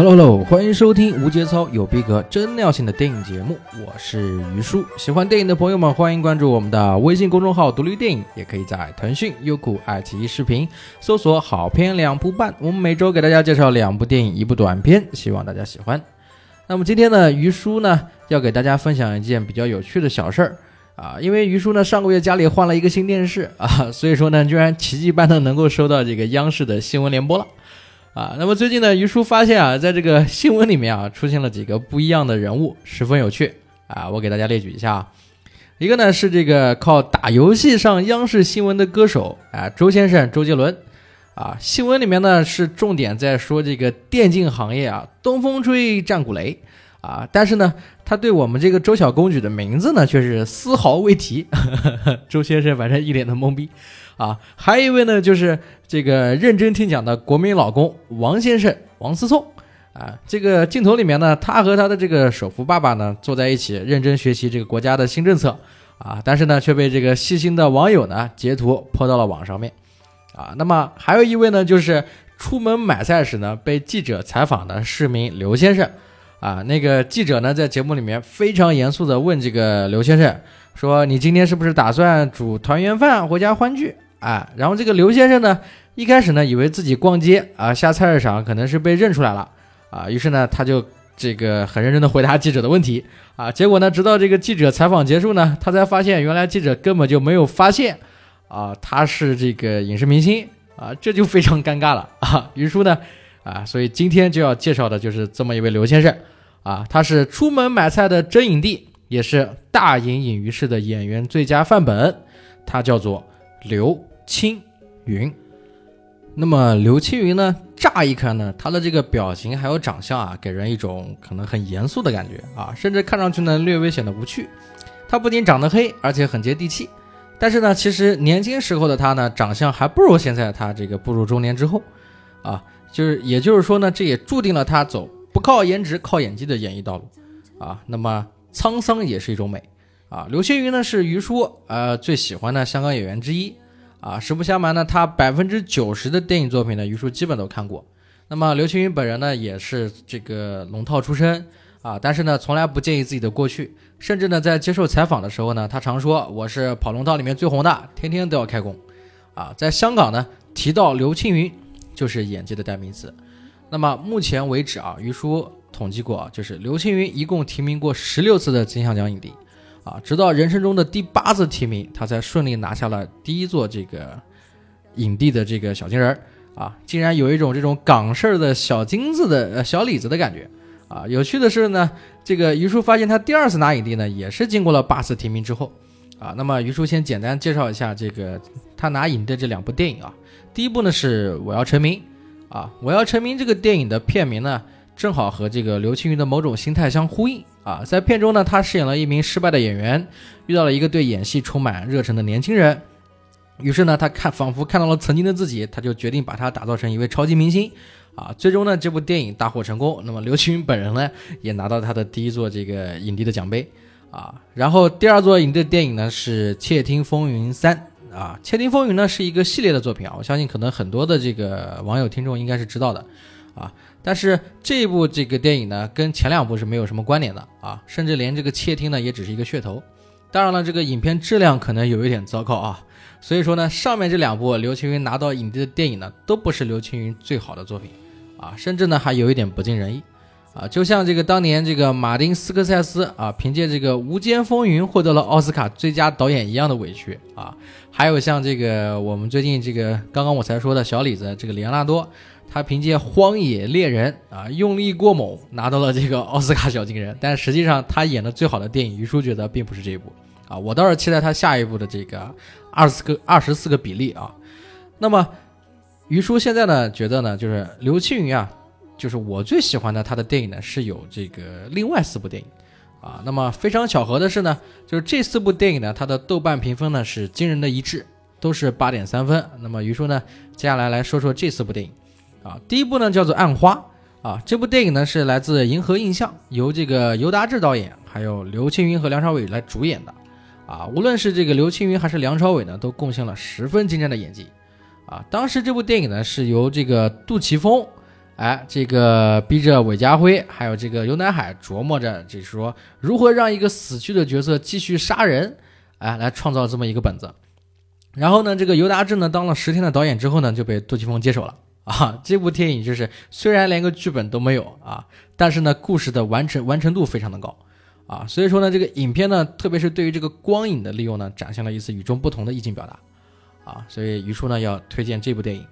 Hello 喽欢迎收听无节操有逼格真尿性的电影节目，我是于叔。喜欢电影的朋友们，欢迎关注我们的微信公众号“独立电影”，也可以在腾讯、优酷、爱奇艺视频搜索“好片两部半”。我们每周给大家介绍两部电影，一部短片，希望大家喜欢。那么今天呢，于叔呢要给大家分享一件比较有趣的小事儿啊，因为于叔呢上个月家里换了一个新电视啊，所以说呢居然奇迹般的能够收到这个央视的新闻联播了。啊，那么最近呢，于叔发现啊，在这个新闻里面啊，出现了几个不一样的人物，十分有趣啊。我给大家列举一下啊，一个呢是这个靠打游戏上央视新闻的歌手啊，周先生周杰伦啊。新闻里面呢是重点在说这个电竞行业啊，东风吹战鼓擂啊，但是呢，他对我们这个周小公举的名字呢却是丝毫未提。周先生反正一脸的懵逼。啊，还有一位呢，就是这个认真听讲的国民老公王先生王思聪啊。这个镜头里面呢，他和他的这个首富爸爸呢坐在一起，认真学习这个国家的新政策啊。但是呢，却被这个细心的网友呢截图泼到了网上面啊。那么还有一位呢，就是出门买菜时呢被记者采访的市民刘先生啊。那个记者呢在节目里面非常严肃的问这个刘先生说：“你今天是不是打算煮团圆饭回家欢聚？”啊，然后这个刘先生呢，一开始呢，以为自己逛街啊，下菜市场可能是被认出来了啊，于是呢，他就这个很认真的回答记者的问题啊，结果呢，直到这个记者采访结束呢，他才发现原来记者根本就没有发现啊，他是这个影视明星啊，这就非常尴尬了啊。于叔呢，啊，所以今天就要介绍的就是这么一位刘先生啊，他是出门买菜的真影帝，也是大隐隐于市的演员最佳范本，他叫做刘。青云，那么刘青云呢？乍一看呢，他的这个表情还有长相啊，给人一种可能很严肃的感觉啊，甚至看上去呢略微显得无趣。他不仅长得黑，而且很接地气。但是呢，其实年轻时候的他呢，长相还不如现在他这个步入中年之后啊，就是也就是说呢，这也注定了他走不靠颜值靠演技的演艺道路啊。那么沧桑也是一种美啊。刘青云呢是于叔呃最喜欢的香港演员之一。啊，实不相瞒呢，他百分之九十的电影作品呢，于叔基本都看过。那么刘青云本人呢，也是这个龙套出身啊，但是呢，从来不介意自己的过去，甚至呢，在接受采访的时候呢，他常说我是跑龙套里面最红的，天天都要开工。啊，在香港呢，提到刘青云就是演技的代名词。那么目前为止啊，于叔统计过啊，就是刘青云一共提名过十六次的金像奖影帝。啊，直到人生中的第八次提名，他才顺利拿下了第一座这个影帝的这个小金人儿啊，竟然有一种这种港式的小金子的呃小李子的感觉啊。有趣的是呢，这个于叔发现他第二次拿影帝呢，也是经过了八次提名之后啊。那么于叔先简单介绍一下这个他拿影的这两部电影啊。第一部呢是我要成名啊，我要成名这个电影的片名呢。正好和这个刘青云的某种心态相呼应啊，在片中呢，他饰演了一名失败的演员，遇到了一个对演戏充满热忱的年轻人，于是呢，他看仿佛看到了曾经的自己，他就决定把他打造成一位超级明星啊。最终呢，这部电影大获成功，那么刘青云本人呢，也拿到他的第一座这个影帝的奖杯啊。然后第二座影帝电影呢是《窃听风云三》啊，《窃听风云》呢是一个系列的作品啊，我相信可能很多的这个网友听众应该是知道的啊。但是这一部这个电影呢，跟前两部是没有什么关联的啊，甚至连这个窃听呢也只是一个噱头。当然了，这个影片质量可能有一点糟糕啊。所以说呢，上面这两部刘青云拿到影帝的电影呢，都不是刘青云最好的作品啊，甚至呢还有一点不尽人意啊。就像这个当年这个马丁斯科塞斯啊，凭借这个《无间风云》获得了奥斯卡最佳导演一样的委屈啊。还有像这个我们最近这个刚刚我才说的小李子这个里昂纳多。他凭借《荒野猎人》啊，用力过猛，拿到了这个奥斯卡小金人。但实际上，他演的最好的电影，于叔觉得并不是这一部啊。我倒是期待他下一部的这个二十个二十四个比例啊。那么，于叔现在呢，觉得呢，就是刘青云啊，就是我最喜欢的他的电影呢，是有这个另外四部电影啊。那么非常巧合的是呢，就是这四部电影呢，它的豆瓣评分呢是惊人的一致，都是八点三分。那么于叔呢，接下来来说说这四部电影。啊，第一部呢叫做《暗花》啊，这部电影呢是来自银河映像，由这个尤达志导演，还有刘青云和梁朝伟来主演的。啊，无论是这个刘青云还是梁朝伟呢，都贡献了十分精湛的演技。啊，当时这部电影呢是由这个杜琪峰，哎，这个逼着韦家辉还有这个尤乃海琢磨着，就是说如何让一个死去的角色继续杀人，哎，来创造这么一个本子。然后呢，这个尤达志呢当了十天的导演之后呢，就被杜琪峰接手了啊。这部电影就是虽然连个剧本都没有啊，但是呢，故事的完成完成度非常的高啊。所以说呢，这个影片呢，特别是对于这个光影的利用呢，展现了一次与众不同的意境表达啊。所以于叔呢要推荐这部电影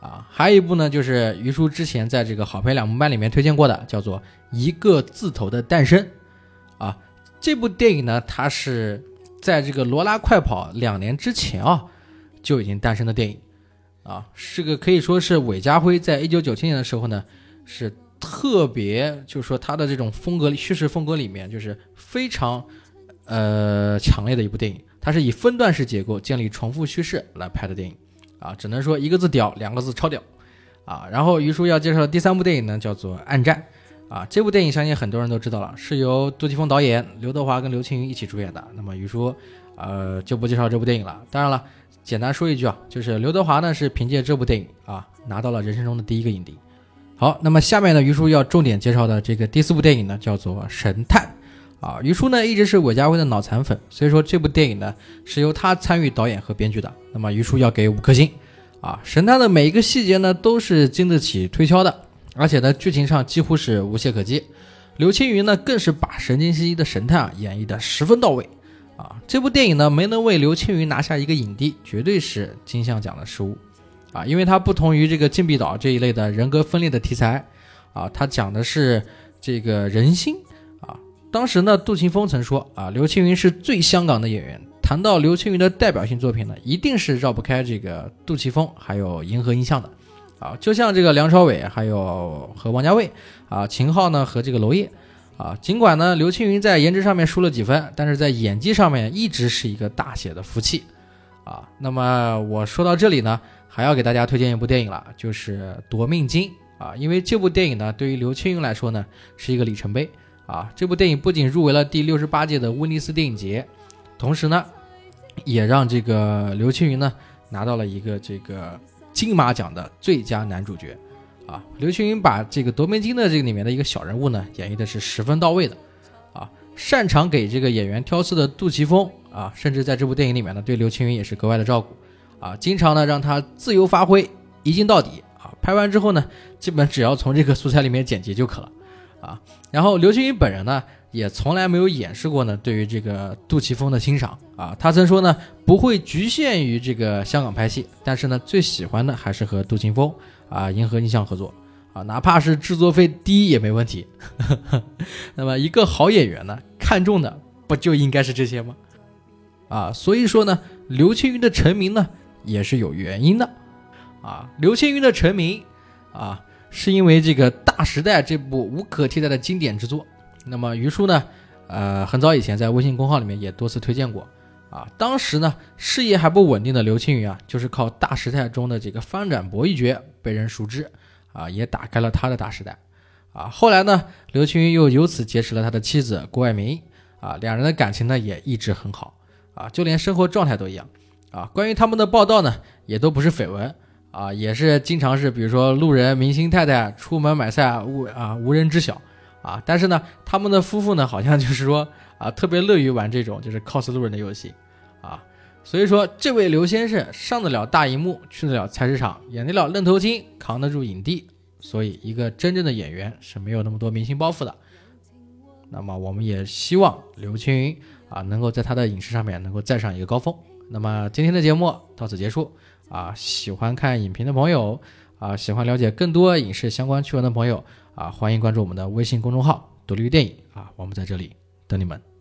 啊。还有一部呢，就是于叔之前在这个好片两部半里面推荐过的，叫做《一个字头的诞生》啊。这部电影呢，它是。在这个《罗拉快跑》两年之前啊，就已经诞生的电影，啊，是个可以说是韦家辉在一九九七年的时候呢，是特别，就是说他的这种风格叙事风格里面，就是非常呃强烈的一部电影。它是以分段式结构建立重复叙事来拍的电影，啊，只能说一个字屌，两个字超屌，啊。然后于叔要介绍的第三部电影呢，叫做《暗战》。啊，这部电影相信很多人都知道了，是由杜琪峰导演，刘德华跟刘青云一起主演的。那么于叔，呃，就不介绍这部电影了。当然了，简单说一句啊，就是刘德华呢是凭借这部电影啊拿到了人生中的第一个影帝。好，那么下面呢，于叔要重点介绍的这个第四部电影呢叫做《神探》。啊，于叔呢一直是韦家辉的脑残粉，所以说这部电影呢是由他参与导演和编剧的。那么于叔要给五颗星。啊，《神探》的每一个细节呢都是经得起推敲的。而且呢，剧情上几乎是无懈可击，刘青云呢更是把神经兮兮的神探啊演绎的十分到位，啊，这部电影呢没能为刘青云拿下一个影帝，绝对是金像奖的失误，啊，因为它不同于这个禁闭岛这一类的人格分裂的题材，啊，它讲的是这个人心，当时呢，杜琪峰曾说啊，刘青云是最香港的演员，谈到刘青云的代表性作品呢，一定是绕不开这个杜琪峰还有银河映像的。啊，就像这个梁朝伟，还有和王家卫，啊，秦昊呢和这个娄烨，啊，尽管呢刘青云在颜值上面输了几分，但是在演技上面一直是一个大写的福气，啊，那么我说到这里呢，还要给大家推荐一部电影了，就是《夺命金》啊，因为这部电影呢对于刘青云来说呢是一个里程碑，啊，这部电影不仅入围了第六十八届的威尼斯电影节，同时呢也让这个刘青云呢拿到了一个这个。金马奖的最佳男主角，啊，刘青云把这个夺命金的这个里面的一个小人物呢，演绎的是十分到位的，啊，擅长给这个演员挑刺的杜琪峰，啊，甚至在这部电影里面呢，对刘青云也是格外的照顾，啊，经常呢让他自由发挥，一镜到底，啊，拍完之后呢，基本只要从这个素材里面剪辑就可了，啊，然后刘青云本人呢。也从来没有掩饰过呢，对于这个杜琪峰的欣赏啊，他曾说呢，不会局限于这个香港拍戏，但是呢，最喜欢的还是和杜琪峰啊、银河映像合作啊，哪怕是制作费低也没问题。那么一个好演员呢，看中的不就应该是这些吗？啊，所以说呢，刘青云的成名呢，也是有原因的啊，刘青云的成名啊，是因为这个《大时代》这部无可替代的经典之作。那么于叔呢，呃，很早以前在微信公号里面也多次推荐过，啊，当时呢事业还不稳定的刘青云啊，就是靠《大时代》中的这个方展博一角被人熟知，啊，也打开了他的大时代，啊，后来呢，刘青云又由此结识了他的妻子郭爱明，啊，两人的感情呢也一直很好，啊，就连生活状态都一样，啊，关于他们的报道呢，也都不是绯闻，啊，也是经常是比如说路人明星太太出门买菜无啊无人知晓。啊，但是呢，他们的夫妇呢，好像就是说啊，特别乐于玩这种就是 cos 路人的游戏，啊，所以说这位刘先生上得了大荧幕，去得了菜市场，演得了愣头青，扛得住影帝，所以一个真正的演员是没有那么多明星包袱的。那么我们也希望刘青云啊，能够在他的影视上面能够再上一个高峰。那么今天的节目到此结束啊，喜欢看影评的朋友啊，喜欢了解更多影视相关趣闻的朋友。啊，欢迎关注我们的微信公众号“独立电影”啊，我们在这里等你们。